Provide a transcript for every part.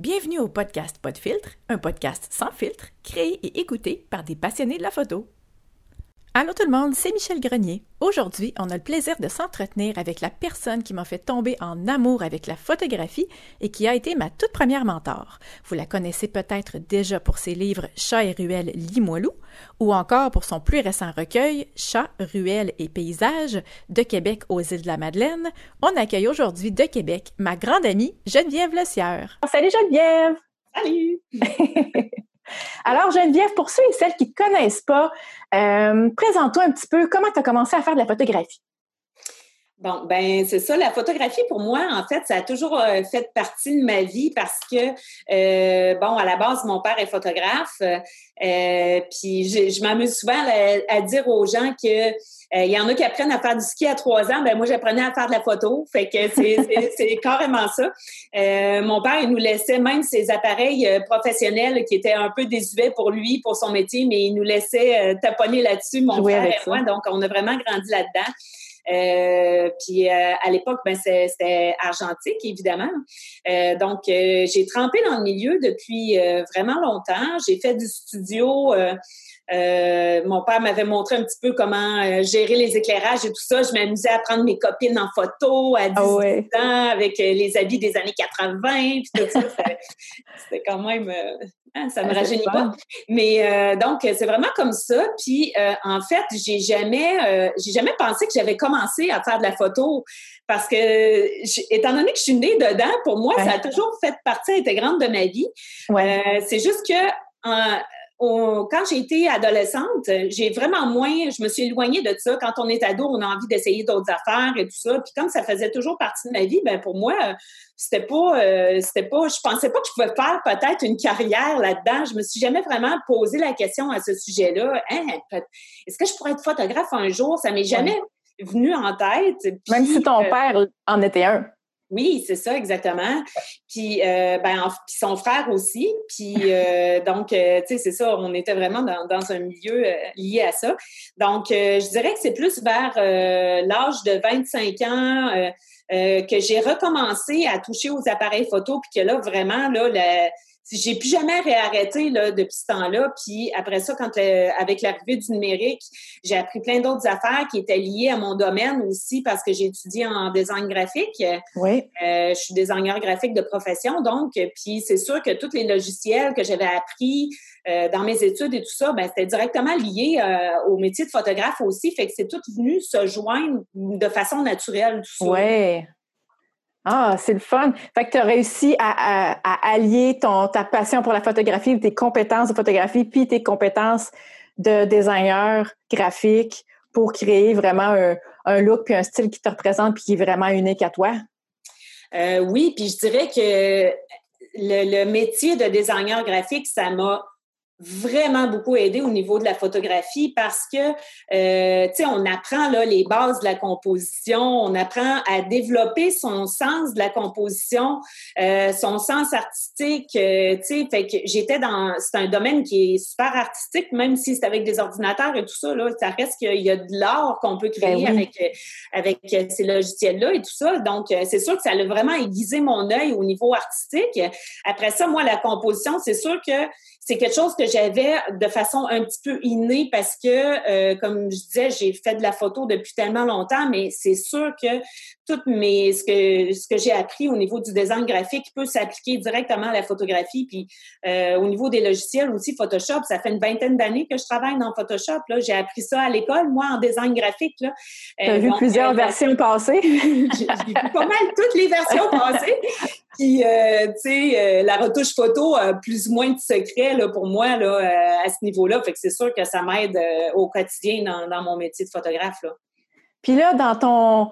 Bienvenue au podcast Pas de filtre, un podcast sans filtre, créé et écouté par des passionnés de la photo. Allô tout le monde, c'est Michel Grenier. Aujourd'hui, on a le plaisir de s'entretenir avec la personne qui m'a fait tomber en amour avec la photographie et qui a été ma toute première mentor. Vous la connaissez peut-être déjà pour ses livres Chat et ruelles Limoilou ou encore pour son plus récent recueil Chat, ruelles et paysages de Québec aux îles de la Madeleine. On accueille aujourd'hui de Québec ma grande amie Geneviève Lecière. Salut Geneviève! Salut! Alors, Geneviève, pour ceux et celles qui ne connaissent pas, euh, présente-toi un petit peu comment tu as commencé à faire de la photographie? Bon, ben c'est ça. La photographie, pour moi, en fait, ça a toujours euh, fait partie de ma vie parce que, euh, bon, à la base, mon père est photographe. Euh, puis je, m'amuse souvent à, dire aux gens que il y en a qui apprennent à faire du ski à trois ans. Ben moi, j'apprenais à faire de la photo. Fait que c'est carrément ça. mon père, il nous laissait même ses appareils professionnels qui étaient un peu désuets pour lui, pour son métier, mais il nous laissait taponner là-dessus, mon frère et moi. Donc, on a vraiment grandi là-dedans. Euh, puis euh, à l'époque, ben, c'était argentique, évidemment. Euh, donc, j'ai trempé dans le milieu depuis vraiment longtemps. J'ai fait du studio. Mon père m'avait montré un petit peu comment gérer les éclairages et tout ça. Je m'amusais à prendre mes copines en photo à 18 ah ans avec les habits des années 80. Puis tout ça, c'était quand même ah, ça me rajeunit pas. Mais euh, donc, c'est vraiment comme ça. Puis, euh, en fait, j'ai jamais, euh, j'ai jamais pensé que j'avais commencé à faire de la photo parce que, étant donné que je suis née dedans, pour moi, ça a toujours fait partie intégrante de ma vie. c'est juste que quand j'ai été adolescente, j'ai vraiment moins, je me suis éloignée de ça. Quand on est ado, on a envie d'essayer d'autres affaires et tout ça. Puis comme ça faisait toujours partie de ma vie, ben pour moi, c'était pas, euh, c'était pas, je pensais pas que je pouvais faire peut-être une carrière là-dedans. Je me suis jamais vraiment posé la question à ce sujet-là. Hein, est-ce que je pourrais être photographe un jour? Ça m'est jamais venu en tête. Même si ton euh, père en était un. Oui, c'est ça, exactement. Puis, euh, ben, son frère aussi. Puis, euh, donc, euh, tu sais, c'est ça, on était vraiment dans, dans un milieu lié à ça. Donc, je dirais que c'est plus vers l'âge de 25 ans que j'ai recommencé à toucher aux appareils photo, puis que là, vraiment, là, la, j'ai plus jamais réarrêté là, depuis ce temps-là. Puis après ça, quand euh, avec l'arrivée du numérique, j'ai appris plein d'autres affaires qui étaient liées à mon domaine aussi parce que j'ai étudié en design graphique. Oui. Euh, je suis designer graphique de profession, donc. Puis c'est sûr que tous les logiciels que j'avais appris euh, dans mes études et tout ça, ben, c'était directement lié au métier de photographe aussi. Fait que c'est tout venu se joindre de façon naturelle. Tout ça. Oui. Ah, c'est le fun. Fait que tu as réussi à, allier ton, ta passion pour la photographie, tes compétences de photographie, puis tes compétences de designer graphique pour créer vraiment un, look puis un style qui te représente puis qui est vraiment unique à toi? Euh, oui, puis je dirais que le, métier de designer graphique, ça m'a vraiment beaucoup aidé au niveau de la photographie parce que, euh, tu sais, on apprend là les bases de la composition, on apprend à développer son sens de la composition, euh, son sens artistique, euh, tu sais, fait que j'étais dans, c'est un domaine qui est super artistique, même si c'est avec des ordinateurs et tout ça, là, ça reste qu'il y a de l'art qu'on peut créer ben avec, avec ces logiciels-là et tout ça. Donc, c'est sûr que ça a vraiment aiguisé mon œil au niveau artistique. Après ça, moi, la composition, c'est sûr que c'est quelque chose que j'avais de façon un petit peu innée parce que, euh, comme je disais, j'ai fait de la photo depuis tellement longtemps, mais c'est sûr que tout mes, ce que, ce que j'ai appris au niveau du design graphique peut s'appliquer directement à la photographie. Puis euh, au niveau des logiciels aussi, Photoshop, ça fait une vingtaine d'années que je travaille dans Photoshop. Là. J'ai appris ça à l'école, moi, en design graphique. Là. Euh, tu as vu plusieurs versions passées? j'ai vu pas mal toutes les versions passées. Puis, tu sais, la retouche photo a plus ou moins de secrets pour moi là, euh, à ce niveau-là. Fait que c'est sûr que ça m'aide euh, au quotidien dans, mon métier de photographe. Là. Puis là, dans ton,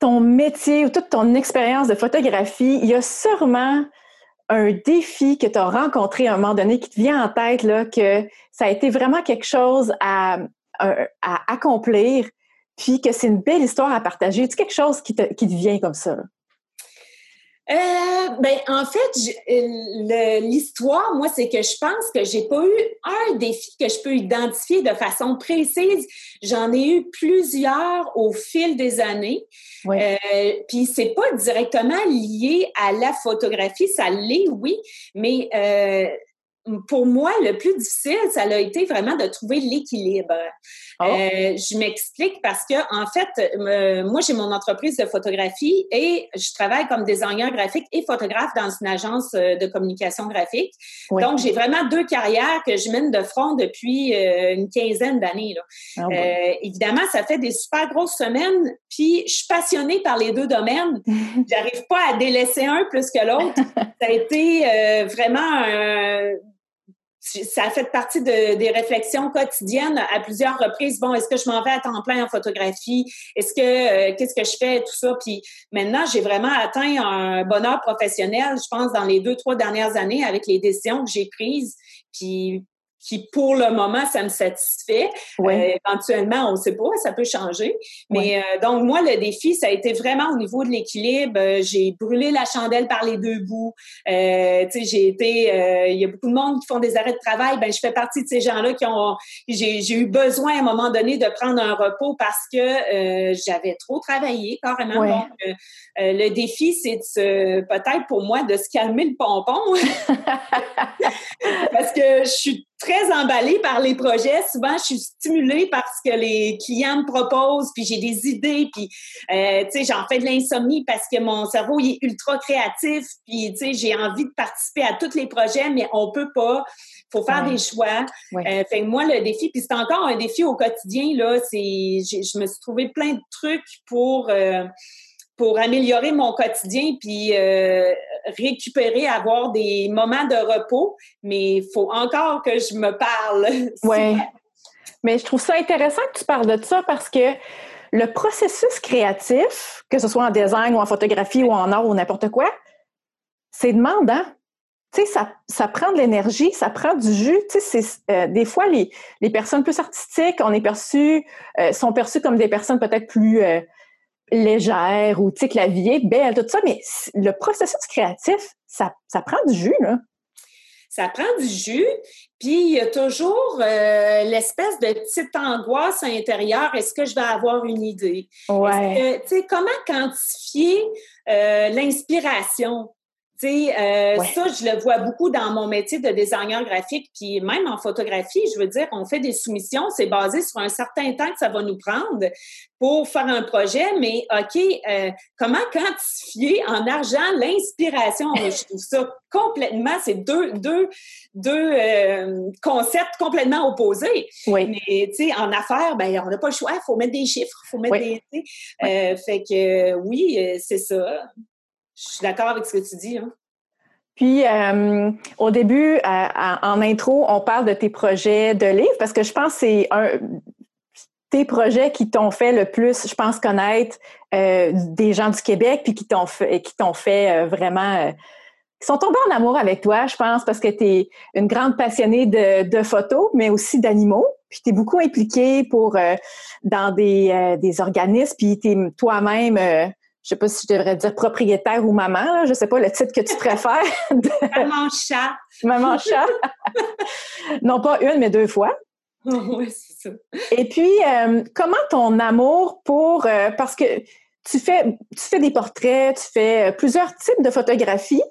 ton métier ou toute ton expérience de photographie, il y a sûrement un défi que tu as rencontré à un moment donné qui te vient en tête, là, que ça a été vraiment quelque chose à, à accomplir, puis que c'est une belle histoire à partager. Tu quelque chose qui te, qui te vient comme ça? Euh, ben, en fait, l'histoire, moi, c'est que je pense que j'ai pas eu un défi que je peux identifier de façon précise. J'en ai eu plusieurs au fil des années. Euh, puis c'est pas directement lié à la photographie, ça l'est, oui, mais euh, pour moi, le plus difficile, ça a été vraiment de trouver l'équilibre. Oh. Euh, je m'explique parce que, en fait, moi, j'ai mon entreprise de photographie et je travaille comme designer graphique et photographe dans une agence euh, de communication graphique. Donc, j'ai vraiment deux carrières que je mène de front depuis euh, une quinzaine d'années. Ah évidemment, ça fait des super grosses semaines, puis je suis passionnée par les deux domaines. J'arrive pas à délaisser un plus que l'autre. ça a été vraiment un ça a fait partie de, des réflexions quotidiennes à plusieurs reprises. Bon, est-ce que je m'en vais à temps plein en photographie? Est-ce que euh, qu'est-ce que je fais? Tout ça. Puis maintenant, j'ai vraiment atteint un bonheur professionnel, je pense, dans les deux, trois dernières années avec les décisions que j'ai prises. Puis qui, pour le moment, ça me satisfait. Euh, éventuellement, on ne sait pas, ça peut changer. Mais euh, donc, moi, le défi, ça a été vraiment au niveau de l'équilibre. Euh, j'ai brûlé la chandelle par les deux bouts. tu sais, j'ai été... Il y a beaucoup de monde qui font des arrêts de travail. Ben, je fais partie de ces gens-là qui ont... J'ai eu besoin, à un moment donné, de prendre un repos parce que j'avais trop travaillé, carrément. Donc, le défi, c'est peut-être pour moi de se calmer le pompon. parce que je suis très emballée par les projets. Souvent, je suis stimulée par ce que les clients me proposent, puis j'ai des idées, puis euh, tu sais, j'en fais de l'insomnie parce que mon cerveau il est ultra créatif, puis tu sais, j'ai envie de participer à tous les projets, mais on peut pas. Faut faire des choix. Euh, fait moi, le défi, puis c'est encore un défi au quotidien là. C'est, je me suis trouvé plein de trucs pour euh, pour améliorer mon quotidien puis euh, récupérer, avoir des moments de repos, mais il faut encore que je me parle. Oui. Mais je trouve ça intéressant que tu parles de ça parce que le processus créatif, que ce soit en design ou en photographie ou en art ou n'importe quoi, c'est demandant. Tu sais, ça, ça prend de l'énergie, ça prend du jus. Tu sais, euh, des fois, les, les personnes plus artistiques, on est perçu, euh, sont perçues comme des personnes peut-être plus légère ou tu sais que la vie est belle, tout ça, mais le processus créatif, ça, ça prend du jus, là. Ça prend du jus, puis il y a toujours euh, l'espèce de petite angoisse à l'intérieur. Est-ce que je vais avoir une idée? Ouais. Tu sais, comment quantifier euh, l'inspiration? Euh, ça, je le vois beaucoup dans mon métier de designer graphique, puis même en photographie, je veux dire, on fait des soumissions, c'est basé sur un certain temps que ça va nous prendre pour faire un projet, mais OK, euh, comment quantifier en argent l'inspiration? je trouve ça complètement, c'est deux, deux, deux euh, concepts complètement opposés. Oui. Mais, tu sais, en affaires, ben, on n'a pas le choix, il faut mettre des chiffres, il faut mettre des... fait que, oui, c'est ça. Je suis d'accord avec ce que tu dis. Hein. Puis, euh, au début, en intro, on parle de tes projets de livres parce que je pense que c'est un tes projets qui t'ont fait le plus, je pense, connaître euh, des gens du Québec, puis qui t'ont fait, qui t'ont fait euh, vraiment, qui sont tombés en amour avec toi, je pense, parce que tu es une grande passionnée de, de photos, mais aussi d'animaux. Puis tu es beaucoup impliquée pour dans des, des organismes, puis tu es toi-même je sais pas si je devrais dire propriétaire ou maman, là, je sais pas le titre que tu préfères. Maman chat. Maman chat. non pas une, mais deux fois. oui, c'est ça. Et puis, euh, comment ton amour pour... Euh, parce que tu fais, tu fais des portraits, tu fais euh, plusieurs types de photographies,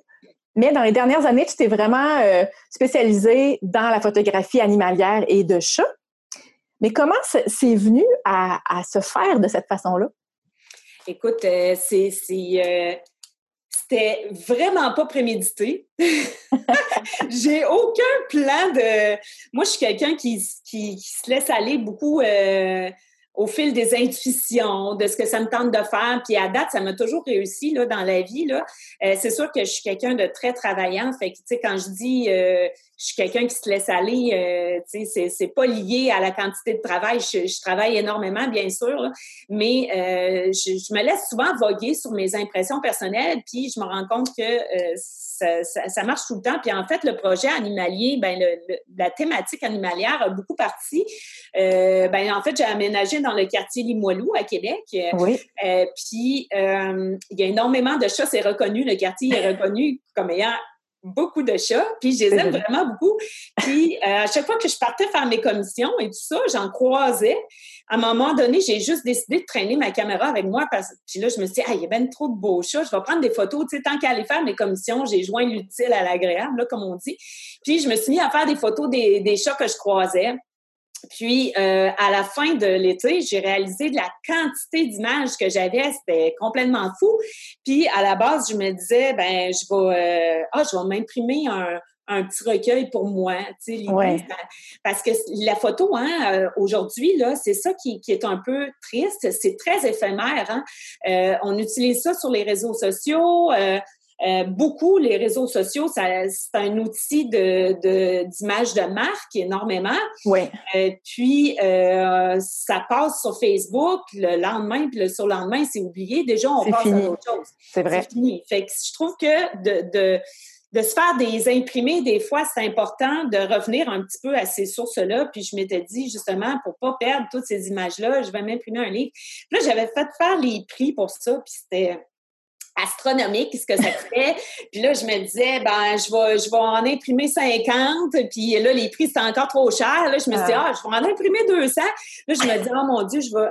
mais dans les dernières années, tu t'es vraiment spécialisé dans la photographie animalière et de chat. Mais comment c'est venu à se faire de cette façon-là? Écoute, euh, c'est, euh, c'était vraiment pas prémédité. J'ai aucun plan de. Moi, je suis quelqu'un qui, se laisse aller beaucoup euh, au fil des intuitions, de ce que ça me tente de faire. Puis à date, ça m'a toujours réussi là, dans la vie. Là. Euh, c'est sûr que je suis quelqu'un de très travaillant. Fait que, tu sais, quand je dis euh, je suis quelqu'un qui se laisse aller, euh, tu sais, c'est, pas lié à la quantité de travail. Je, travaille énormément, bien sûr, mais je, je, me laisse souvent voguer sur mes impressions personnelles. Puis je me rends compte que ça, marche tout le temps. Puis en fait, le projet animalier, ben la thématique animalière a beaucoup parti. Euh, ben en fait, j'ai aménagé dans le quartier Limoilou à Québec. Oui. Euh, puis il y a énormément de chats, c'est reconnu. Le quartier est reconnu comme ayant beaucoup de chats, puis je les aime vraiment beaucoup. Puis euh, à chaque fois que je partais faire mes commissions et tout ça, j'en croisais. À un moment donné, j'ai juste décidé de traîner ma caméra avec moi parce puis là, je me suis dit, ah, il y a bien trop de beaux chats, je vais prendre des photos. Tu sais, tant qu'à aller faire mes commissions, j'ai joint l'utile à l'agréable, là, comme on dit. Puis je me suis mis à faire des photos des, des chats que je croisais. Puis, euh, à la fin de l'été, j'ai réalisé de la quantité d'images que j'avais, c'était complètement fou. Puis, à la base, je me disais, ben, je vais, euh, ah, je vais m'imprimer un, un petit recueil pour moi, tu sais, parce que la photo, hein, euh, aujourd'hui, là, c'est ça qui, qui, est un peu triste, c'est très éphémère, hein. Euh, on utilise ça sur les réseaux sociaux, euh, euh, beaucoup, les réseaux sociaux, c'est un outil de d'image de, marque énormément. Oui. Euh, puis, euh, ça passe sur Facebook le lendemain, puis le surlendemain, c'est oublié. Déjà, on passe à autre chose. C'est vrai. C'est fini. Fait que je trouve que de, de de se faire des imprimés, des fois, c'est important de revenir un petit peu à ces sources-là. Puis je m'étais dit, justement, pour pas perdre toutes ces images-là, je vais m'imprimer un livre. Puis là, j'avais fait faire les prix pour ça, puis c'était astronomique ce que ça fait. puis là, je me disais, ben, je vais, je vais en imprimer 50. Puis là, les prix, c'était encore trop cher. Là, je me suis dit, ah, je vais en imprimer 200. Là, je me dis, oh mon Dieu, je vais,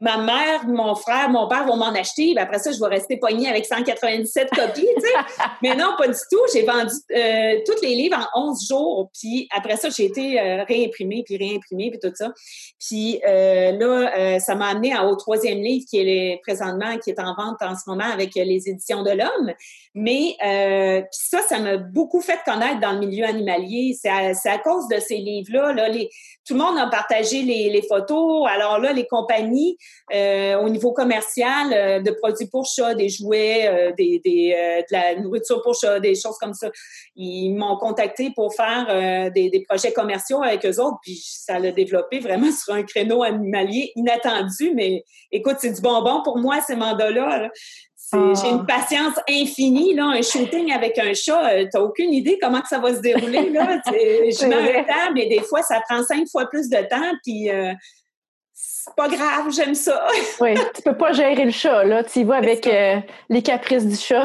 ma mère, mon frère, mon père vont m'en acheter. Ben après ça, je vais rester poignée avec 197 copies, tu sais. Mais non, pas du tout. J'ai vendu euh, tous les livres en 11 jours. Puis après ça, j'ai été euh, réimprimée, puis réimprimée, puis tout ça. Puis euh, là, ça m'a amené au troisième livre qui est présentement, qui est en vente en ce moment avec les éditions de l'Homme. Mais puis ça, ça m'a beaucoup fait connaître dans le milieu animalier. C'est à, à, cause de ces livres-là. Là, les, tout le monde a partagé les, les photos. Alors là, les compagnies euh, au niveau commercial euh, de produits pour chats, des jouets, euh, des, des de la nourriture pour chats, des choses comme ça. Ils m'ont contacté pour faire des, des, projets commerciaux avec eux autres, puis ça l'a développé vraiment sur un créneau animalier inattendu. Mais écoute, c'est du bonbon pour moi, ces mandats-là. J'ai une ah. patience infinie, là, un shooting avec un chat, tu t'as aucune idée comment que ça va se dérouler, là. je mets un temps, mais des fois, ça prend cinq fois plus de temps, puis pas grave, j'aime ça. oui, tu peux pas gérer le chat, là. Tu y vas avec euh, les caprices du chat.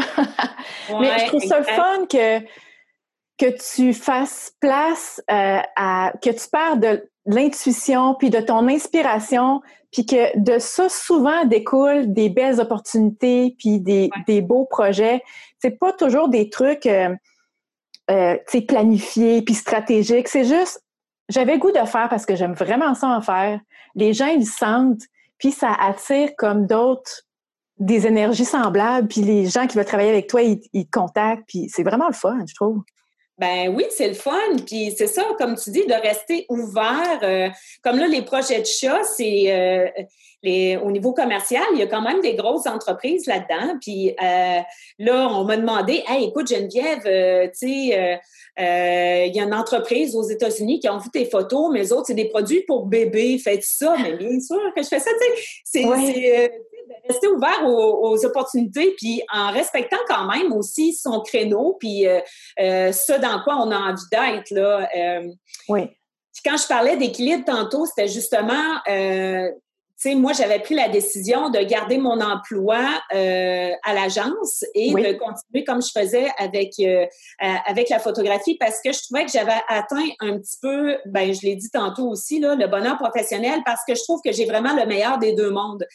Mais je trouve ça le fun que, que tu fasses place euh, à. que tu parles de l'intuition, puis de ton inspiration, puis que de ça, souvent, découlent des belles opportunités, puis des, des beaux projets. C'est pas toujours des trucs. Euh, euh, planifiés puis stratégiques. C'est juste j'avais goût de faire parce que j'aime vraiment ça en faire. Les gens, ils sentent, puis ça attire comme d'autres des énergies semblables, puis les gens qui veulent travailler avec toi, ils, te contactent, puis c'est vraiment le fun, je trouve. Ben oui, c'est le fun. Puis c'est ça, comme tu dis, de rester ouvert. Euh, comme là, les projets de chat, c'est euh, les, au niveau commercial, il y a quand même des grosses entreprises là-dedans. Puis euh, là, on m'a demandé, hey, écoute Geneviève, tu sais, il y a une entreprise aux États-Unis qui ont vu tes photos, mais les autres, c'est des produits pour bébés. Faites ça, mais bien sûr que je fais ça. Tu sais, c'est rester ouvert aux, opportunités, puis en respectant quand même aussi son créneau, puis euh, euh ce dans quoi on a envie d'être. Là. Euh, oui. quand je parlais d'équilibre tantôt, c'était justement moi, j'avais pris la décision de garder mon emploi euh, à l'agence et de continuer comme je faisais avec euh, avec la photographie parce que je trouvais que j'avais atteint un petit peu, ben je l'ai dit tantôt aussi là, le bonheur professionnel parce que je trouve que j'ai vraiment le meilleur des deux mondes.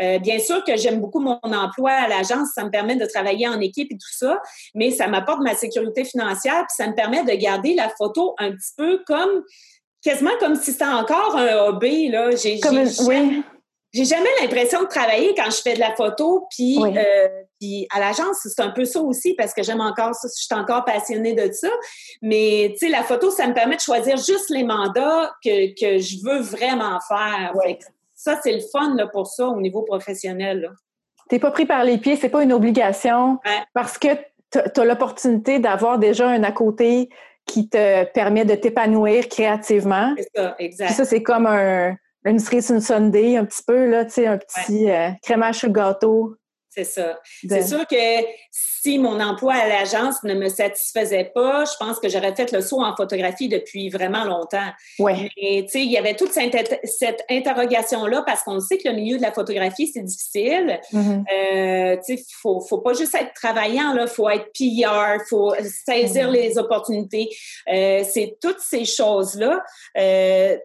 Euh, bien sûr que j'aime beaucoup mon emploi à l'agence, ça me permet de travailler en équipe et tout ça, mais ça m'apporte ma sécurité financière puis ça me permet de garder la photo un petit peu comme quasiment comme si c'était encore un hobby là. J'ai, comme oui j'ai jamais l'impression de travailler quand je fais de la photo, puis, euh, puis à l'agence, c'est un peu ça aussi parce que j'aime encore ça, je suis encore passionnée de ça. Mais tu sais, la photo, ça me permet de choisir juste les mandats que, que je veux vraiment faire. Ça, c'est le fun là, pour ça au niveau professionnel. T'es pas pris par les pieds, c'est pas une obligation parce que tu as l'opportunité d'avoir déjà un à côté qui te permet de t'épanouir créativement. C'est ça, exact. ça, c'est comme un, une cerise une Sunday, un petit peu, là, tu sais, un petit euh, crémage sur le gâteau. C'est ça. C'est sûr que si mon emploi à l'agence ne me satisfaisait pas, je pense que j'aurais fait le saut en photographie depuis vraiment longtemps. Ouais. Et tu sais, il y avait toute cette, cette interrogation-là parce qu'on sait que le milieu de la photographie, c'est difficile. Mhm. Euh, tu sais, faut, faut pas juste être travaillant, là. Faut être PR, faut saisir Mhm. les opportunités. Euh, c'est toutes ces choses-là. Euh,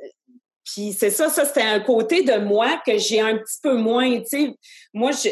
puis c'est ça, ça c'était un côté de moi que j'ai un petit peu moins, tu sais. Moi, je,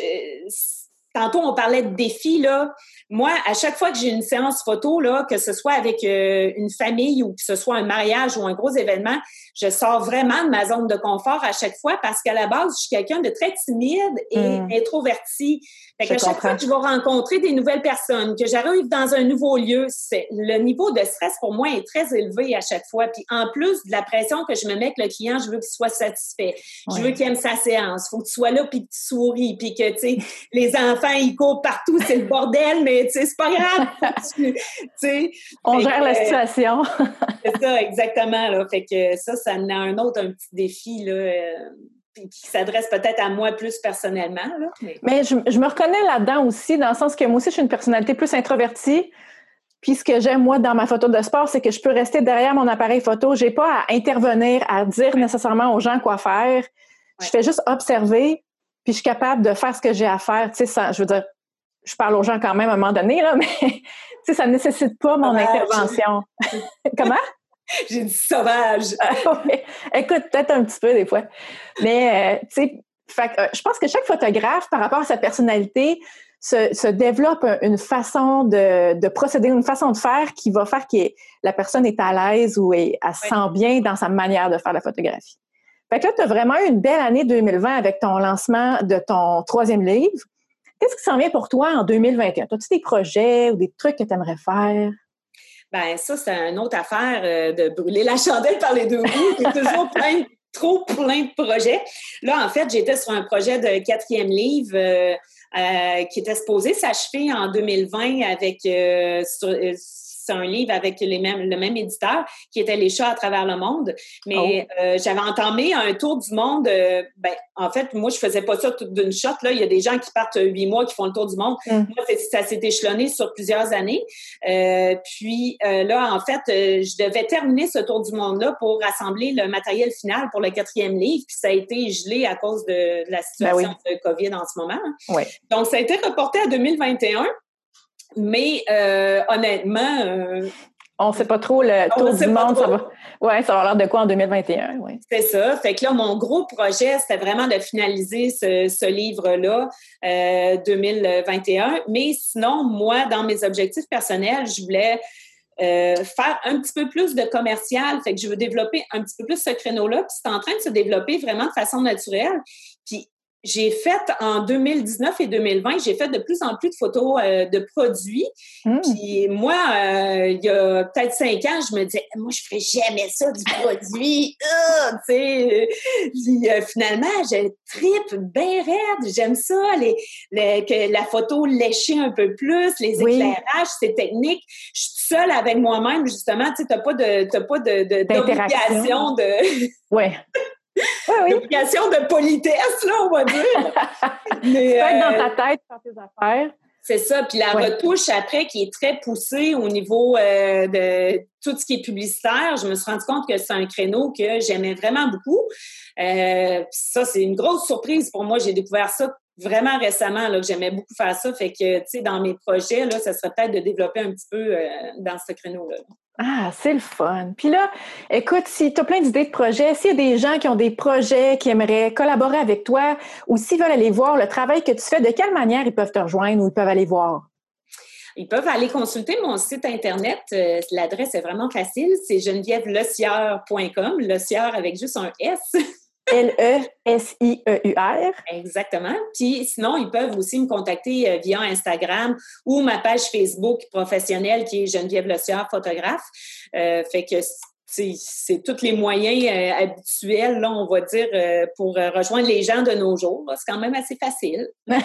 tantôt on parlait de défis, là. Moi, à chaque fois que j'ai une séance photo, là, que ce soit avec euh, une famille ou que ce soit un mariage ou un gros événement, je sors vraiment de ma zone de confort à chaque fois parce qu'à la base, je suis quelqu'un de très timide et Mm. introverti. Fait qu'à chaque fois que je vais rencontrer des nouvelles personnes, que j'arrive dans un nouveau lieu, c'est le niveau de stress pour moi est très élevé à chaque fois. Puis en plus de la pression que je me mets avec le client, je veux qu'il soit satisfait. Je veux qu'il aime sa séance. Faut que tu sois là puis que tu souris puis que tu sais les enfants ils courent partout, c'est le bordel, mais c'est pas grave. tu On gère que, la euh, situation. c'est ça exactement là. Fait que ça, ça en a un autre un petit défi là. euh, qui s'adresse peut-être à moi plus personnellement. Là, mais- Mais je, je me reconnais là-dedans aussi, dans le sens que moi aussi, je suis une personnalité plus introvertie. Puis ce que j'aime, moi, dans ma photo de sport, c'est que je peux rester derrière mon appareil photo. J'ai pas à intervenir, à dire nécessairement aux gens quoi faire. Je fais juste observer, puis je suis capable de faire ce que j'ai à faire. Tu sais, je veux dire, je parle aux gens quand même à un moment donné, là, mais tu sais, ça ne nécessite pas mon Sauvage. intervention. Comment? J'ai dit sauvage. Ah ouais. Écoute, peut-être un petit peu des fois. Mais, euh, tu sais, fait euh, je pense que chaque photographe, par rapport à sa personnalité, se, se développe un- une façon de, de procéder, une façon de faire qui va faire que la personne est à l'aise ou est, elle se sent bien dans sa manière de faire la photographie. Fait que là, tu as vraiment eu une belle année 2020 avec ton lancement de ton troisième livre. Qu'est-ce qui s'en vient pour toi en 2021? As-tu des projets ou des trucs que tu aimerais faire? Ben ça, c'est une autre affaire euh, de brûler la chandelle par les deux bouts. J'ai toujours plein, trop plein de projets. Là, en fait, j'étais sur un projet de quatrième livre euh, euh, qui était supposé s'achever en 2020 avec sur- c'est un livre avec les mêmes, le même éditeur qui était Les chats à travers le monde. Mais euh, j'avais entamé un tour du monde. euh, ben, en fait, moi, je faisais pas ça d'une shot. Là. Il y a des gens qui partent huit mois, qui font le tour du monde. Mm. Moi, ça s'est échelonné sur plusieurs années. Euh, puis euh, là, en fait, euh, je devais terminer ce tour du monde-là pour rassembler le matériel final pour le quatrième livre. Puis ça a été gelé à cause de, de la situation de COVID en ce moment. Oui. Donc, ça a été reporté à 2021. Mais euh, honnêtement, euh, On sait pas trop le sait du monde, ça trop. va. Ouais, ça va l'air de quoi en 2021, oui. C'est ça. Fait que là, mon gros projet, c'était vraiment de finaliser ce, ce livre-là, euh, 2021. Mais sinon, moi, dans mes objectifs personnels, je voulais euh, faire un petit peu plus de commercial. Fait que je veux développer un petit peu plus ce créneau-là. Puis c'est en train de se développer vraiment de façon naturelle. Puis j'ai fait en 2019 et 2020, j'ai fait de plus en plus de photos euh, de produits. Hmm. Puis moi, euh, il y a peut-être cinq ans, je me disais, moi, je ferais jamais ça du produit. Ah, tu sais. Puis euh, finalement, je tripe bien raide. J'aime ça, les, les- que la photo léchée un peu plus, les Oui. éclairages, c'est technique. Je suis seule avec moi-même, justement. Tu sais, t'as pas de, t'as pas de, d'obligation de, Ouais. Oui, oui. d'obligation de politesse, là, on va dire. Tu Mais, peux être euh, dans ta tête, faire tes affaires. C'est ça. Puis la Ouais. retouche après qui est très poussée au niveau euh, de tout ce qui est publicitaire, je me suis rendu compte que c'est un créneau que j'aimais vraiment beaucoup. Euh, ça, c'est une grosse surprise pour moi. J'ai découvert ça vraiment récemment, là, que j'aimais beaucoup faire ça. Fait que, tu sais, dans mes projets, là, ça serait peut-être de développer un petit peu euh, dans ce créneau-là. Ah, c'est le fun. Puis là, écoute, si tu as plein d'idées de projets, s'il y a des gens qui ont des projets, qui aimeraient collaborer avec toi, ou s'ils veulent aller voir le travail que tu fais, de quelle manière ils peuvent te rejoindre ou ils peuvent aller voir? Ils peuvent aller consulter mon site Internet. Euh, L'adresse est vraiment facile. C'est genevièvelecieur.com. Le sieur avec juste un S. L-E-S-I-E-U-R. Exactement. Puis sinon, ils peuvent aussi me contacter euh, via Instagram ou ma page Facebook professionnelle qui est Geneviève Le Sieur, photographe. Euh, fait que c'est tous les moyens euh, habituels, là, on va dire, euh, pour euh, rejoindre les gens de nos jours. C'est quand même assez facile.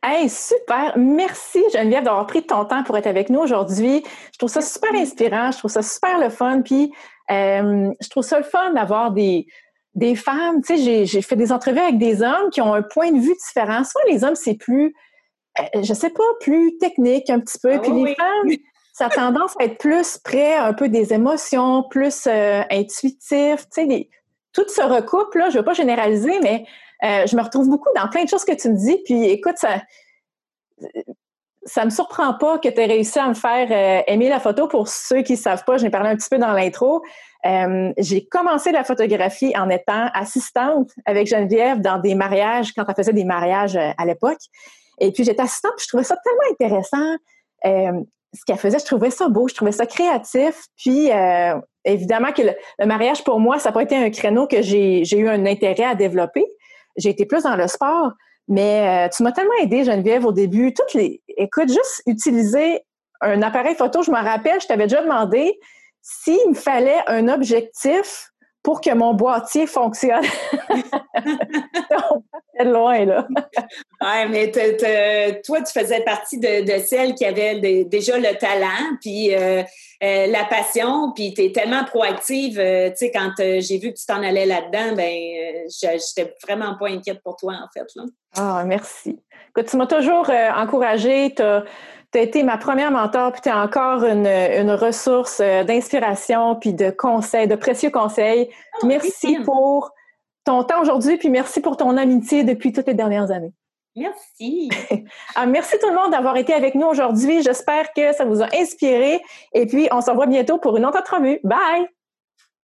Hey, super! Merci Geneviève d'avoir pris ton temps pour être avec nous aujourd'hui. Je trouve ça super inspirant, je trouve ça super le fun, puis euh, je trouve ça le fun d'avoir des, des femmes, tu sais, j'ai fait des entrevues avec des hommes qui ont un point de vue différent. Soit les hommes, c'est plus, euh, je sais pas, plus technique un petit peu. Ah puis les femmes, ça a tendance à être plus près un peu des émotions, plus euh, intuitif. Tu sais, tout se recoupe, là. Je ne veux pas généraliser, mais euh, je me retrouve beaucoup dans plein de choses que tu me dis. Puis écoute, ça ça me surprend pas que tu aies réussi à me faire euh, aimer la photo. Pour ceux qui ne savent pas, j'ai parlé un petit peu dans l'intro. Euh, j'ai commencé la photographie en étant assistante avec Geneviève dans des mariages, quand elle faisait des mariages euh, à l'époque. Et puis j'étais assistante, puis je trouvais ça tellement intéressant. ce qu'elle faisait, je trouvais ça beau, je trouvais ça créatif. Puis évidemment que le, mariage pour moi, ça n'a pas été un créneau que j'ai eu un intérêt à développer. J'ai été plus dans le sport. Mais euh, tu m'as tellement aidé, Geneviève, au début. Toutes les, écoute, juste utiliser un appareil photo, je me rappelle, je t'avais déjà demandé s'il me fallait un objectif pour que mon boîtier fonctionne. On de loin, là. oui, mais toi, tu faisais partie de, celles qui avaient déjà le talent, puis euh, euh, la passion, puis tu es tellement proactive. Euh, tu sais, quand j'ai vu que tu t'en allais là-dedans, ben j'étais vraiment pas inquiète pour toi, en fait. Là. Ah, merci. Écoute, tu m'as toujours encouragée. Tu as, été ma première mentor, puis tu es encore une, ressource d'inspiration, puis de conseils, de précieux conseils. Ah, merci pour ton temps aujourd'hui, puis merci pour ton amitié depuis toutes les dernières années. Merci. Ah, merci tout le monde d'avoir été avec nous aujourd'hui. J'espère que ça vous a inspiré. Et puis, on se revoit bientôt pour une autre entrevue. Bye!